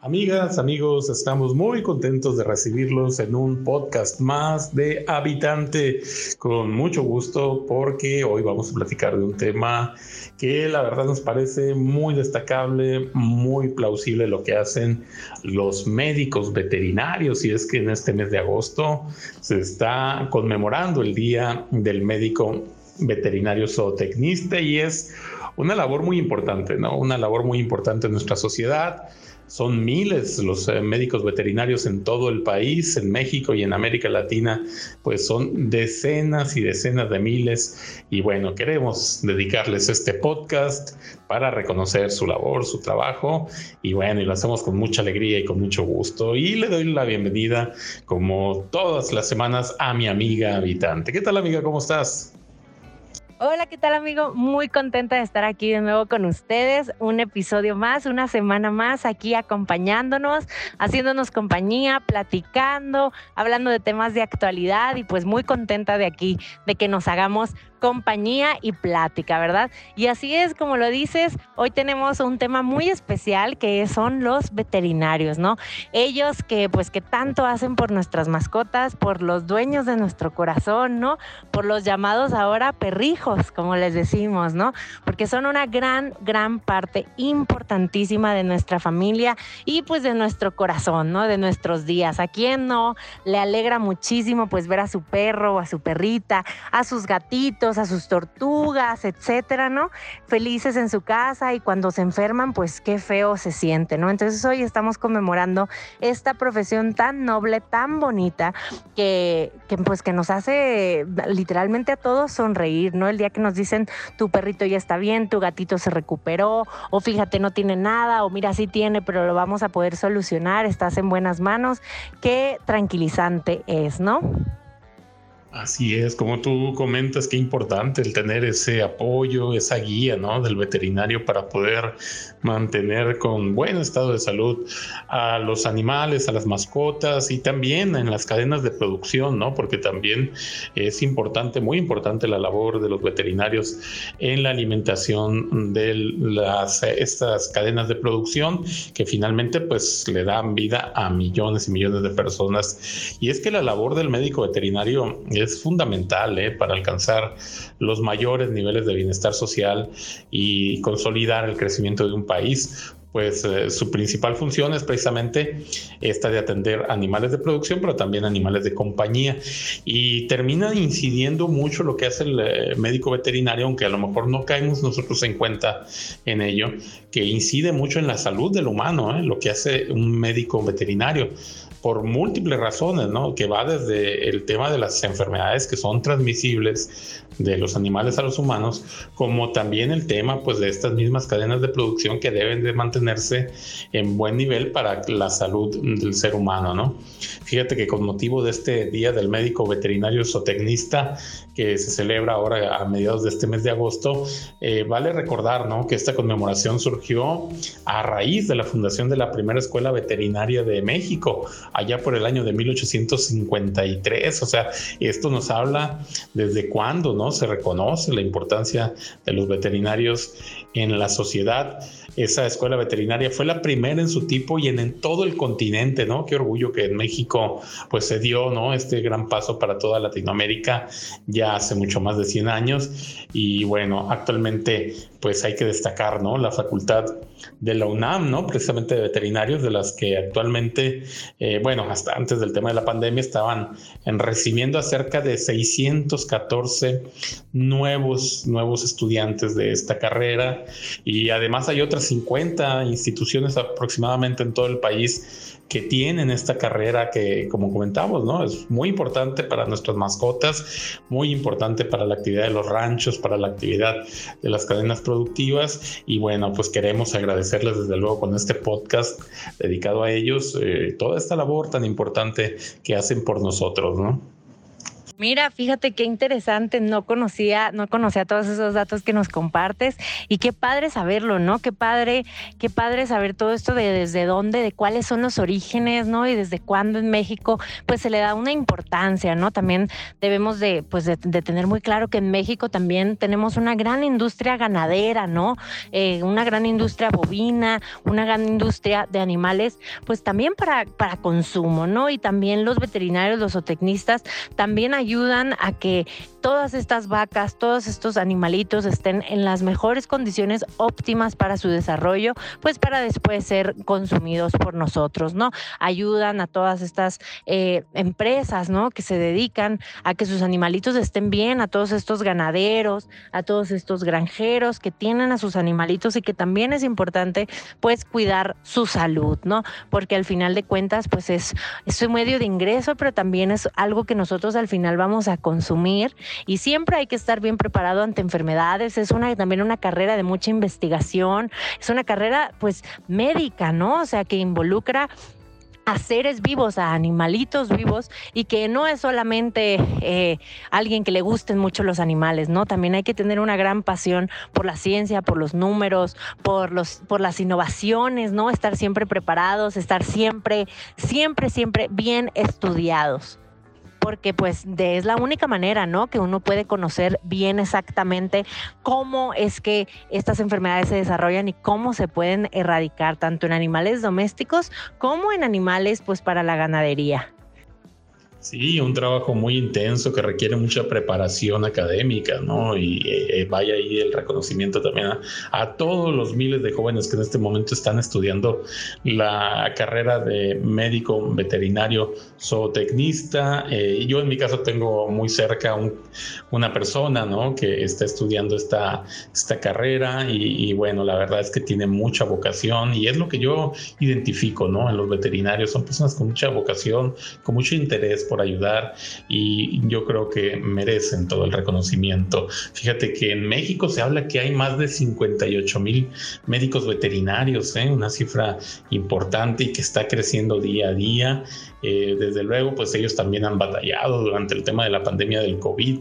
Amigas, amigos, estamos muy contentos de recibirlos en un podcast más de Habitante. Con mucho gusto porque hoy vamos a platicar de un tema que la verdad nos parece muy destacable, muy plausible lo que hacen los médicos veterinarios. Y es que en este mes de agosto se está conmemorando el Día del Médico Veterinario Zootecnista y es una labor muy importante, ¿no? Una labor muy importante en nuestra sociedad son miles los eh, médicos veterinarios en todo el país, en México y en América Latina, pues son decenas y decenas de miles. Y bueno, queremos dedicarles este podcast para reconocer su labor, su trabajo. Y bueno, y lo hacemos con mucha alegría y con mucho gusto. Y le doy la bienvenida, como todas las semanas, a mi amiga habitante. ¿Qué tal, amiga? ¿Cómo estás? Hola, ¿qué tal amigo? Muy contenta de estar aquí de nuevo con ustedes. Un episodio más, una semana más aquí acompañándonos, haciéndonos compañía, platicando, hablando de temas de actualidad y pues muy contenta de aquí, de que nos hagamos compañía y plática, ¿verdad? Y así es, como lo dices, hoy tenemos un tema muy especial que son los veterinarios, ¿no? Ellos que pues que tanto hacen por nuestras mascotas, por los dueños de nuestro corazón, ¿no? Por los llamados ahora perrijos, como les decimos, ¿no? Porque son una gran, gran parte importantísima de nuestra familia y pues de nuestro corazón, ¿no? De nuestros días. ¿A quién no le alegra muchísimo pues ver a su perro o a su perrita, a sus gatitos? A sus tortugas, etcétera, ¿no? Felices en su casa y cuando se enferman, pues qué feo se siente, ¿no? Entonces hoy estamos conmemorando esta profesión tan noble, tan bonita, que, que pues que nos hace literalmente a todos sonreír, ¿no? El día que nos dicen tu perrito ya está bien, tu gatito se recuperó, o fíjate no tiene nada, o mira sí tiene, pero lo vamos a poder solucionar, estás en buenas manos, qué tranquilizante es, ¿no? Así es, como tú comentas, qué importante el tener ese apoyo, esa guía, ¿no? Del veterinario para poder mantener con buen estado de salud a los animales, a las mascotas y también en las cadenas de producción, ¿no? Porque también es importante, muy importante la labor de los veterinarios en la alimentación de las, estas cadenas de producción que finalmente pues le dan vida a millones y millones de personas. Y es que la labor del médico veterinario es fundamental ¿eh? para alcanzar los mayores niveles de bienestar social y consolidar el crecimiento de un país pues eh, su principal función es precisamente esta de atender animales de producción, pero también animales de compañía. Y termina incidiendo mucho lo que hace el eh, médico veterinario, aunque a lo mejor no caemos nosotros en cuenta en ello, que incide mucho en la salud del humano, lo que hace un médico veterinario por múltiples razones, ¿no? Que va desde el tema de las enfermedades que son transmisibles de los animales a los humanos, como también el tema, pues, de estas mismas cadenas de producción que deben de mantenerse en buen nivel para la salud del ser humano, ¿no? Fíjate que con motivo de este Día del Médico Veterinario Zootecnista, que se celebra ahora a mediados de este mes de agosto, eh, vale recordar ¿no? que esta conmemoración surgió a raíz de la fundación de la primera escuela veterinaria de México, allá por el año de 1853. O sea, esto nos habla desde cuándo ¿no? se reconoce la importancia de los veterinarios en la sociedad esa escuela veterinaria fue la primera en su tipo y en, todo el continente, ¿no? Qué orgullo que en México pues se dio, ¿no? Este gran paso para toda Latinoamérica ya hace mucho más de 100 años y bueno, actualmente pues hay que destacar, ¿no? La facultad de la UNAM, ¿no? Precisamente de veterinarios, de las que actualmente, eh, bueno, hasta antes del tema de la pandemia estaban en recibiendo a cerca de 614 nuevos, nuevos estudiantes de esta carrera y además hay otras 50 instituciones aproximadamente en todo el país que tienen esta carrera que, como comentamos, ¿no? Es muy importante para nuestras mascotas, muy importante para la actividad de los ranchos, para la actividad de las cadenas productivas. Y bueno, pues queremos agradecerles desde luego con este podcast dedicado a ellos, eh, toda esta labor tan importante que hacen por nosotros, ¿no? Mira, fíjate qué interesante, no conocía, no conocía todos esos datos que nos compartes y qué padre saberlo, ¿no? Qué padre, qué padre saber todo esto de desde dónde, de cuáles son los orígenes, ¿no? Y desde cuándo en México, pues se le da una importancia, ¿no? También debemos de, pues de, tener muy claro que en México también tenemos una gran industria ganadera, ¿no? Eh, una gran industria bovina, una gran industria de animales, pues también para, para consumo, ¿no? Y también los veterinarios, los zootecnistas, también hay ayudan a que todas estas vacas, todos estos animalitos estén en las mejores condiciones óptimas para su desarrollo, pues para después ser consumidos por nosotros, ¿no? Ayudan a todas estas eh, empresas, ¿no? Que se dedican a que sus animalitos estén bien, a todos estos ganaderos, a todos estos granjeros que tienen a sus animalitos y que también es importante, pues, cuidar su salud, ¿no? Porque al final de cuentas, pues es, es un medio de ingreso, pero también es algo que nosotros al final vamos a consumir y siempre hay que estar bien preparado ante enfermedades. Es una también una carrera de mucha investigación, es una carrera pues médica, ¿no? O sea, que involucra a seres vivos, a animalitos vivos y que no es solamente eh, alguien que le gusten mucho los animales, ¿no? También hay que tener una gran pasión por la ciencia, por los números, por, los, por las innovaciones, ¿no? Estar siempre preparados, estar siempre, siempre, siempre bien estudiados porque pues de, es la única manera, ¿no? Que uno puede conocer bien exactamente cómo es que estas enfermedades se desarrollan y cómo se pueden erradicar tanto en animales domésticos como en animales pues para la ganadería. Sí, un trabajo muy intenso que requiere mucha preparación académica, ¿no? Y eh, vaya ahí el reconocimiento también a, todos los miles de jóvenes que en este momento están estudiando la carrera de médico veterinario zootecnista. Eh, yo en mi caso tengo muy cerca una persona, ¿no? Que está estudiando esta, esta carrera y, bueno, la verdad es que tiene mucha vocación y es lo que yo identifico, ¿no? En los veterinarios son personas con mucha vocación, con mucho interés por ayudar y yo creo que merecen todo el reconocimiento. Fíjate que en México se habla que hay más de 58 mil médicos veterinarios, ¿eh? una cifra importante y que está creciendo día a día. Eh, desde luego, pues ellos también han batallado durante el tema de la pandemia del COVID,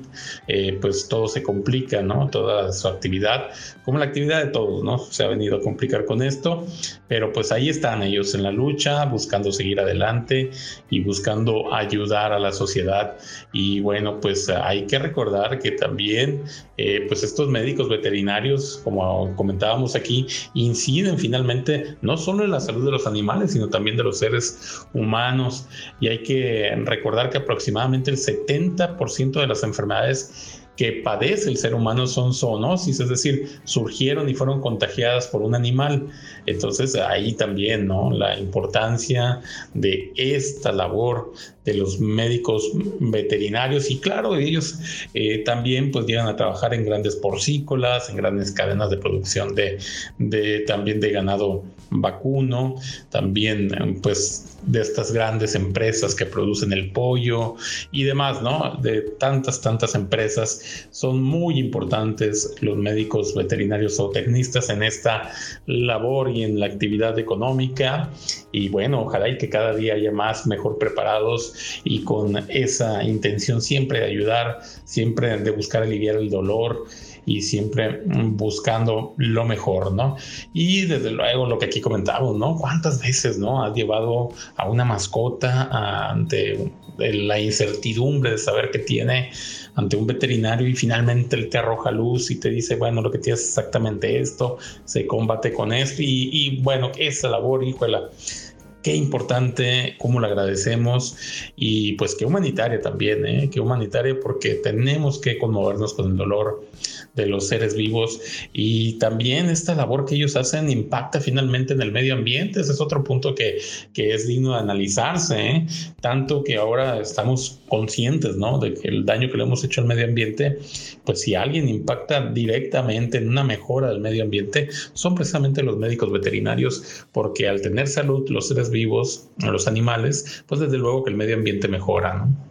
eh, pues todo se complica, ¿no? Toda su actividad, como la actividad de todos, ¿no? Se ha venido a complicar con esto, pero pues ahí están ellos en la lucha, buscando seguir adelante y buscando ayudar a la sociedad. Y bueno, pues hay que recordar que también, eh, pues estos médicos veterinarios, como comentábamos aquí, inciden finalmente no solo en la salud de los animales, sino también de los seres y hay que recordar que aproximadamente el 70% de las enfermedades que padece el ser humano son zoonosis, es decir, surgieron y fueron contagiadas por un animal. Entonces ahí también, ¿no? La importancia de esta labor de los médicos veterinarios y claro, ellos eh, también pues llegan a trabajar en grandes porcícolas, en grandes cadenas de producción de también de ganado vacuno, también pues de estas grandes empresas que producen el pollo y demás, ¿no? De tantas, tantas empresas. Son muy importantes los médicos veterinarios o tecnistas en esta labor y en la actividad económica. Y bueno, ojalá y que cada día haya más mejor preparados y con esa intención siempre de ayudar, siempre de buscar aliviar el dolor y siempre buscando lo mejor, ¿no? Y desde luego lo que aquí comentamos, ¿no? ¿Cuántas veces, ¿no? Has llevado a una mascota ante la incertidumbre de saber que tiene ante un veterinario y finalmente él te arroja luz y te dice, bueno, lo que tienes es exactamente esto, se combate con esto y, y bueno, esa labor, híjole, qué importante, cómo le agradecemos y pues qué humanitaria también, ¿eh? qué humanitaria porque tenemos que conmovernos con el dolor de los seres vivos y también esta labor que ellos hacen impacta finalmente en el medio ambiente. Ese es otro punto que, que es digno de analizarse, ¿eh? tanto que ahora estamos conscientes ¿no? de que el daño que le hemos hecho al medio ambiente, pues si alguien impacta directamente en una mejora del medio ambiente, son precisamente los médicos veterinarios, porque al tener salud los seres vivos, los animales, pues desde luego que el medio ambiente mejora. ¿no?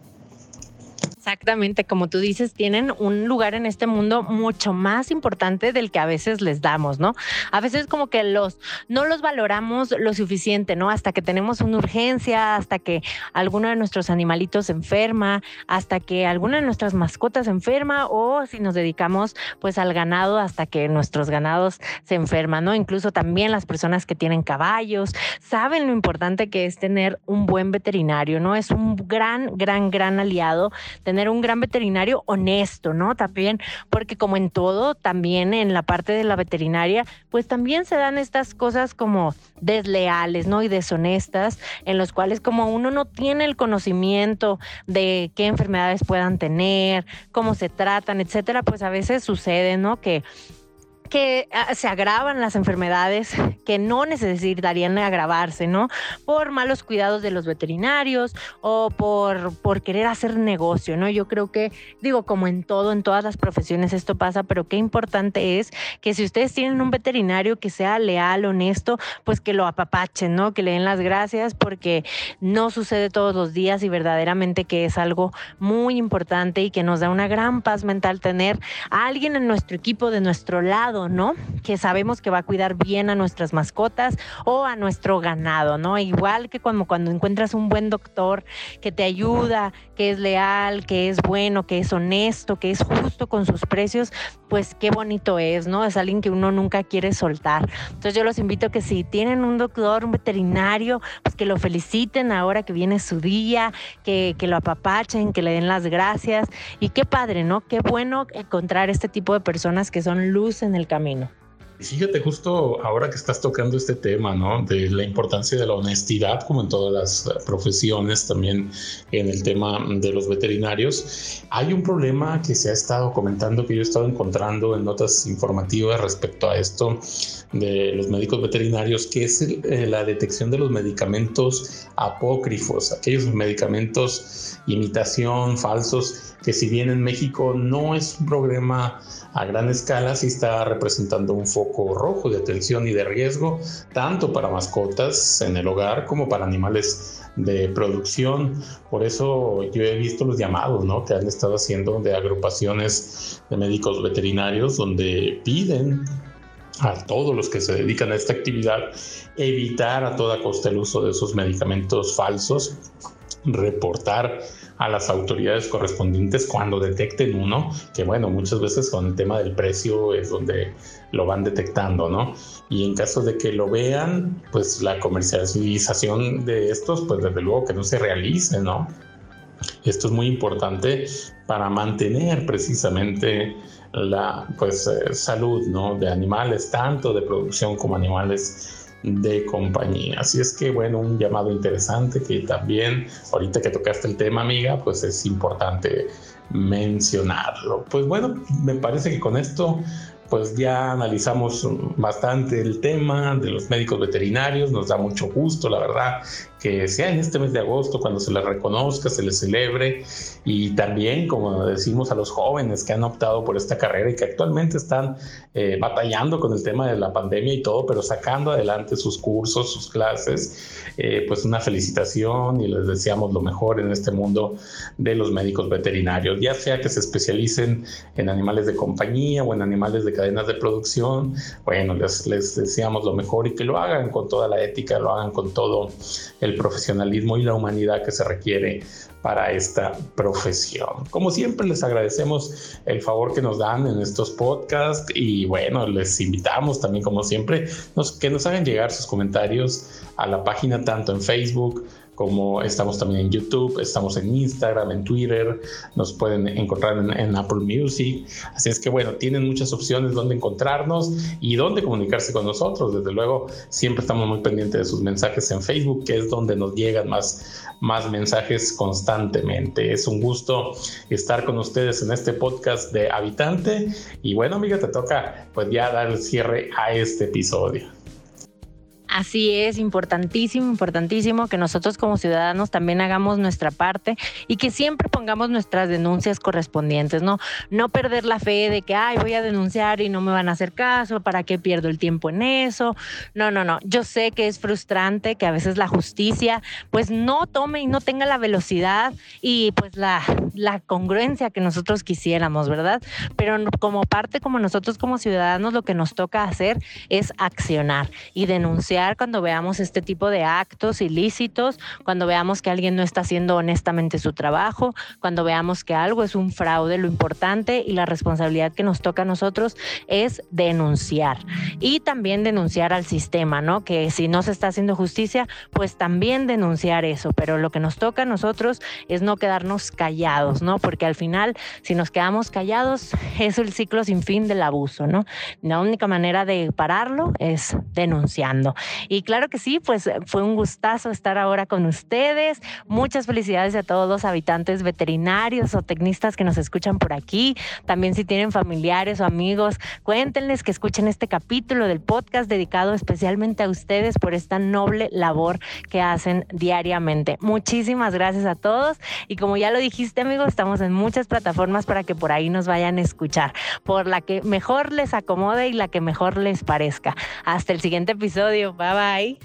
Exactamente, como tú dices, tienen un lugar en este mundo mucho más importante del que a veces les damos, ¿no? A veces como que los no los valoramos lo suficiente, ¿no? Hasta que tenemos una urgencia, hasta que alguno de nuestros animalitos se enferma, hasta que alguna de nuestras mascotas se enferma o si nos dedicamos pues al ganado hasta que nuestros ganados se enferman, ¿no? Incluso también las personas que tienen caballos saben lo importante que es tener un buen veterinario, ¿no? Es un gran, gran, gran aliado tener un gran veterinario honesto, ¿no? También, porque como en todo, también en la parte de la veterinaria, pues también se dan estas cosas como desleales, ¿no? Y deshonestas, en los cuales como uno no tiene el conocimiento de qué enfermedades puedan tener, cómo se tratan, etcétera, pues a veces sucede, ¿no? Que que ah, se agravan las enfermedades que no necesitarían agravarse, ¿no? Por malos cuidados de los veterinarios o por, por querer hacer negocio, ¿no? Yo creo que, digo, como en todo, en todas las profesiones esto pasa, pero qué importante es que si ustedes tienen un veterinario que sea leal, honesto, pues que lo apapachen, ¿no? Que le den las gracias porque no sucede todos los días y verdaderamente que es algo muy importante y que nos da una gran paz mental tener a alguien en nuestro equipo, de nuestro lado, ¿no? Que sabemos que va a cuidar bien a nuestras mascotas o a nuestro ganado, ¿no? Igual que cuando, cuando encuentras un buen doctor que te ayuda, que es leal, que es bueno, que es honesto, que es justo con sus precios, pues qué bonito es, ¿no? Es alguien que uno nunca quiere soltar. Entonces yo los invito a que si tienen un doctor, un veterinario, pues que lo feliciten ahora que viene su día, que, que lo apapachen, que le den las gracias. Y qué padre, ¿no? Qué bueno encontrar este tipo de personas que son luz en el camino. Fíjate, justo ahora que estás tocando este tema, ¿no? De la importancia de la honestidad, como en todas las eh, profesiones, también en el tema de los veterinarios, hay un problema que se ha estado comentando, que yo he estado encontrando en notas informativas respecto a esto de los médicos veterinarios, que es eh, la detección de los medicamentos apócrifos, aquellos medicamentos imitación, falsos, que si bien en México no es un problema a gran escala sí está representando un foco rojo de atención y de riesgo, tanto para mascotas en el hogar como para animales de producción. Por eso yo he visto los llamados ¿no? que han estado haciendo de agrupaciones de médicos veterinarios donde piden a todos los que se dedican a esta actividad evitar a toda costa el uso de esos medicamentos falsos, reportar a las autoridades correspondientes cuando detecten uno, que bueno, muchas veces con el tema del precio es donde lo van detectando, ¿no? Y en caso de que lo vean, pues la comercialización de estos, pues desde luego que no se realice, ¿no? Esto es muy importante para mantener precisamente la pues, eh, salud ¿no? de animales, tanto de producción como animales de compañía. Así es que, bueno, un llamado interesante que también, ahorita que tocaste el tema, amiga, pues es importante mencionarlo. Pues bueno, me parece que con esto pues ya analizamos bastante el tema de los médicos veterinarios, nos da mucho gusto, la verdad, que sea en este mes de agosto cuando se les reconozca, se les celebre. Y también, como decimos a los jóvenes que han optado por esta carrera y que actualmente están eh, batallando con el tema de la pandemia y todo, pero sacando adelante sus cursos, sus clases, eh, pues una felicitación y les deseamos lo mejor en este mundo de los médicos veterinarios, ya sea que se especialicen en animales de compañía o en animales de cadenas de producción, bueno, les, les deseamos lo mejor y que lo hagan con toda la ética, lo hagan con todo el profesionalismo y la humanidad que se requiere para esta profesión. Como siempre, les agradecemos el favor que nos dan en estos podcasts y bueno, les invitamos también, como siempre, que nos hagan llegar sus comentarios a la página tanto en Facebook como estamos también en YouTube, estamos en Instagram, en Twitter, nos pueden encontrar en, Apple Music. Así es que bueno, tienen muchas opciones donde encontrarnos y donde comunicarse con nosotros. Desde luego, siempre estamos muy pendientes de sus mensajes en Facebook, que es donde nos llegan más, más mensajes constantemente. Es un gusto estar con ustedes en este podcast de Habitante. Y bueno, amiga, te toca pues ya dar el cierre a este episodio. Así es, importantísimo, importantísimo que nosotros como ciudadanos también hagamos nuestra parte y que siempre pongamos nuestras denuncias correspondientes, ¿no? No perder la fe de que, ay, voy a denunciar y no me van a hacer caso, ¿para qué pierdo el tiempo en eso? No, no, no. Yo sé que es frustrante que a veces la justicia pues no tome y no tenga la velocidad y pues la, la congruencia que nosotros quisiéramos, ¿verdad? Pero como parte, como nosotros como ciudadanos, lo que nos toca hacer es accionar y denunciar cuando veamos este tipo de actos ilícitos, cuando veamos que alguien no está haciendo honestamente su trabajo, cuando veamos que algo es un fraude, lo importante y la responsabilidad que nos toca a nosotros es denunciar y también denunciar al sistema, ¿no? Que si no se está haciendo justicia, pues también denunciar eso, pero lo que nos toca a nosotros es no quedarnos callados, ¿no? Porque al final, si nos quedamos callados, es el ciclo sin fin del abuso, ¿no? La única manera de pararlo es denunciando. Y claro que sí, pues fue un gustazo estar ahora con ustedes. Muchas felicidades a todos los habitantes veterinarios o tecnistas que nos escuchan por aquí. También si tienen familiares o amigos, cuéntenles que escuchen este capítulo del podcast dedicado especialmente a ustedes por esta noble labor que hacen diariamente. Muchísimas gracias a todos y como ya lo dijiste amigos, estamos en muchas plataformas para que por ahí nos vayan a escuchar, por la que mejor les acomode y la que mejor les parezca. Hasta el siguiente episodio. Bye bye.